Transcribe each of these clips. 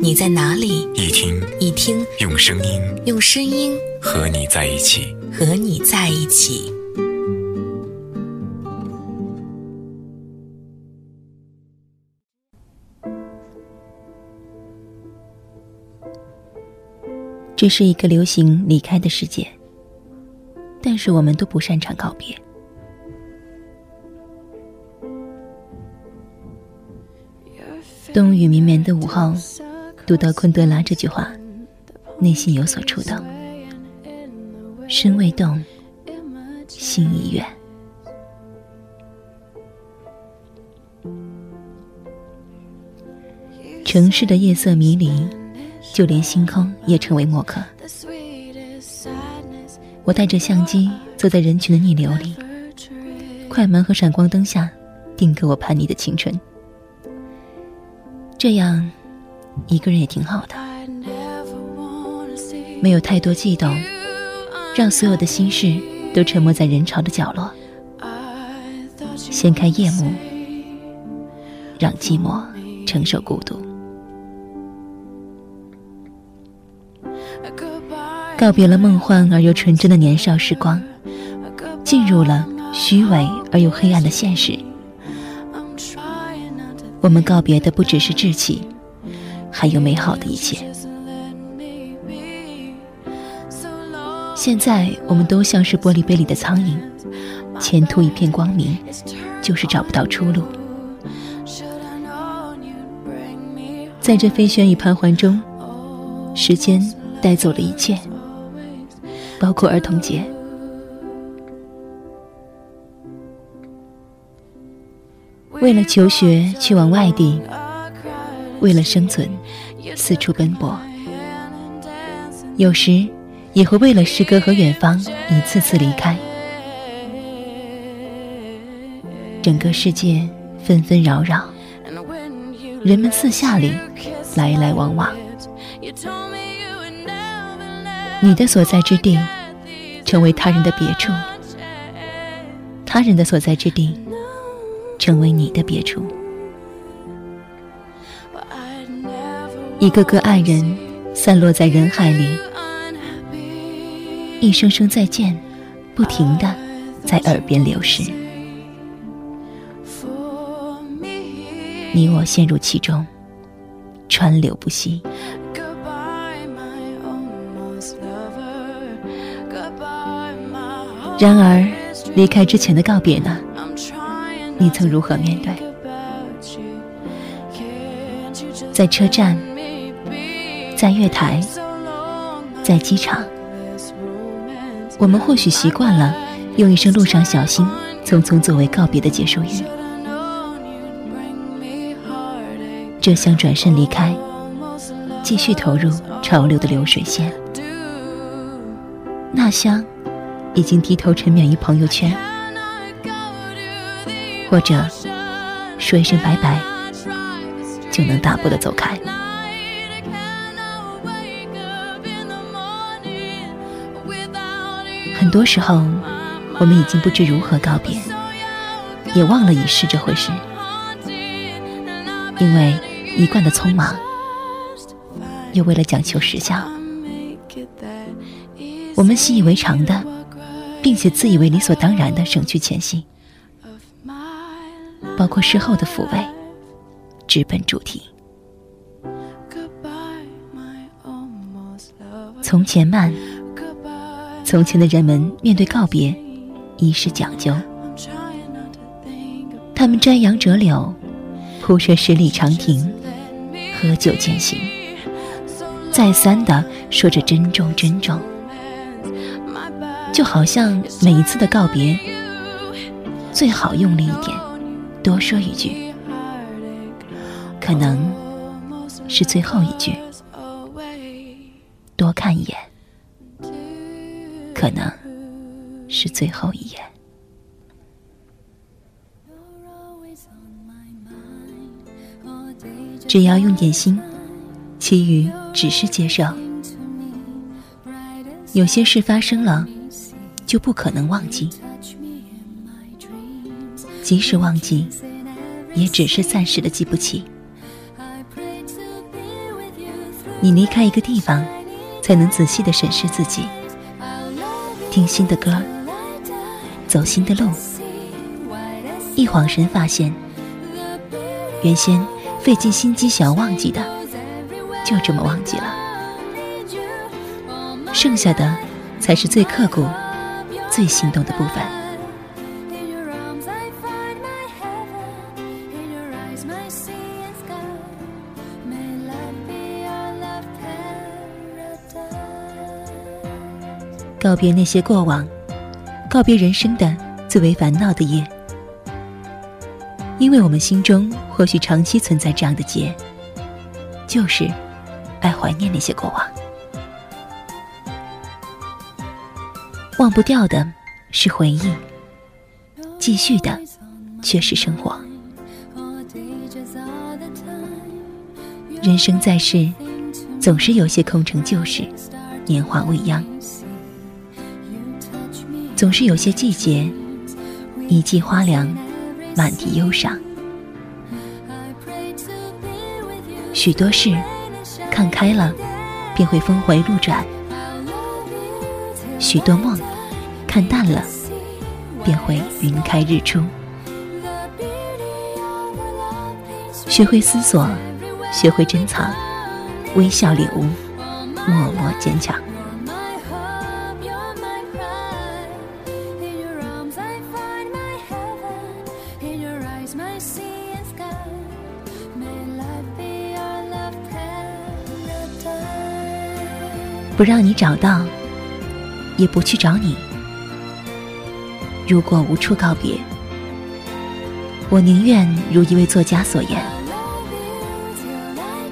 你在哪里，一听一听，用声音，用声音和你在一起，和你在一起。这是一个流行离开的世界，但是我们都不擅长告别。冬雨绵绵的午后，读到昆德拉这句话，内心有所触动。身未动，心已远。城市的夜色迷离。就连星空也成为墨客。我带着相机坐在人群的逆流里，快门和闪光灯下定格我叛逆的青春。这样，一个人也挺好的，没有太多悸动，让所有的心事都沉没在人潮的角落。掀开夜幕，让寂寞承受孤独。告别了梦幻而又纯真的年少时光，进入了虚伪而又黑暗的现实。我们告别的不只是稚气，还有美好的一切。现在我们都像是玻璃杯里的苍蝇，前途一片光明，就是找不到出路。在这飞旋与盘桓中，时间带走了一切。包括儿童节，为了求学去往外地，为了生存四处奔波，有时也会为了诗歌和远方一次次离开。整个世界纷纷扰扰，人们四下里来来往往。你的所在之地，成为他人的别处；他人的所在之地，成为你的别处。一个个爱人散落在人海里，一声声再见，不停的在耳边流逝。你我陷入其中，川流不息。然而，离开之前的告别呢？你曾如何面对？在车站，在月台，在机场，我们或许习惯了用一声“路上小心”匆匆作为告别的结束语。这厢转身离开，继续投入潮流的流水线。那厢。已经低头沉湎于朋友圈，或者说一声拜拜，就能大步的走开。很多时候，我们已经不知如何告别，也忘了已是这回事，因为一贯的匆忙，又为了讲求时效，我们习以为常的。并且自以为理所当然的省去前行，包括事后的抚慰，直奔主题。从前慢，从前的人们面对告别，一是讲究。他们摘杨折柳，铺设十里长亭，喝酒践行，再三的说着珍重珍重。就好像每一次的告别，最好用力一点，多说一句，可能是最后一句，多看一眼，可能是最后一眼。只要用点心，其余只是接受。有些事发生了，就不可能忘记；即使忘记，也只是暂时的记不起。你离开一个地方，才能仔细的审视自己，听新的歌，走新的路。一晃神，发现原先费尽心机想要忘记的，就这么忘记了。剩下的，才是最刻骨、最心动的部分。告别那些过往，告别人生的最为烦恼的夜，因为我们心中或许长期存在这样的结，就是爱怀念那些过往。忘不掉的是回忆，继续的却是生活。人生在世，总是有些空城旧事，年华未央。总是有些季节，一季花凉，满地忧伤。许多事，看开了，便会峰回路转；许多梦，看淡了，便会云开日出。学会思索，学会珍藏，微笑领悟，默默坚强。不让你找到，也不去找你。如果无处告别，我宁愿如一位作家所言：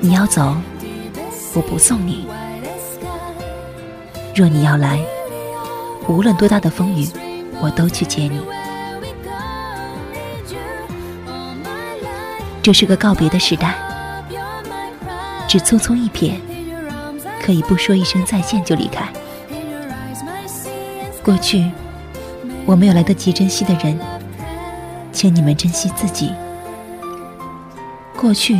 你要走，我不送你；若你要来，无论多大的风雨，我都去接你。这是个告别的时代，只匆匆一瞥。可以不说一声再见就离开。过去我没有来得及珍惜的人，请你们珍惜自己。过去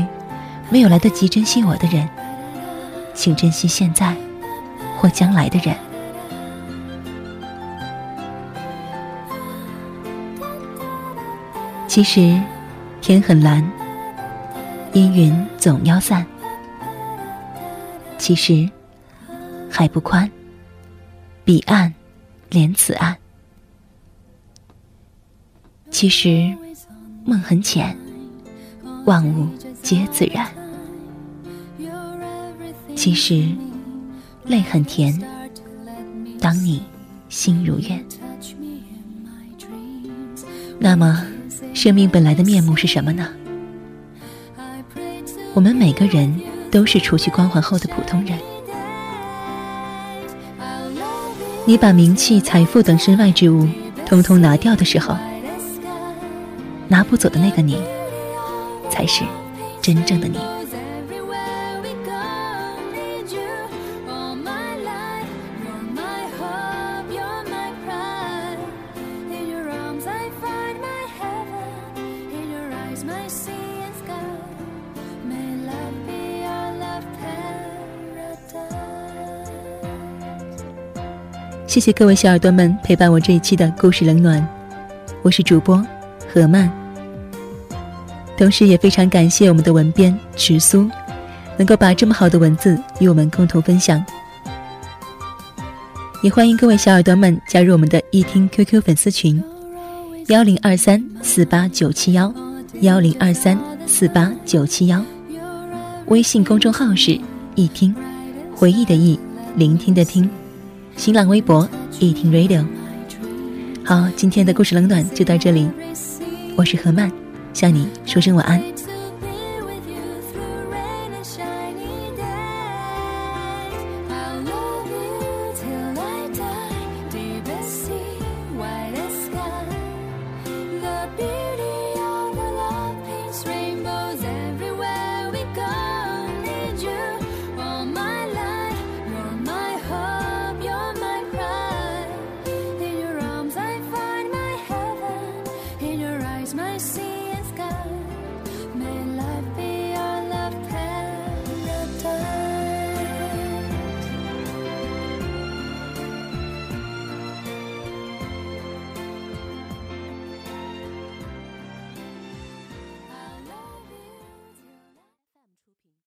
没有来得及珍惜我的人，请珍惜现在或将来的人。其实天很蓝，阴云总要散。其实，海不宽，彼岸连此岸。其实，梦很浅，万物皆自然。其实，泪很甜，当你心如愿。那么，生命本来的面目是什么呢？我们每个人。都是除去光环后的普通人。你把名气、财富等身外之物通通拿掉的时候，拿不走的那个你，才是真正的你。谢谢各位小耳朵们陪伴我这一期的故事冷暖，我是主播何曼。同时也非常感谢我们的文编池苏，能够把这么好的文字与我们共同分享。也欢迎各位小耳朵们加入我们的易听 QQ 粉丝群：幺零二三四八九七幺幺零二三四八九七幺。微信公众号是易听，回忆的忆，聆听的听。新浪微博一听 Radio，好，今天的故事冷暖就到这里，我是何曼，向你说声晚安。see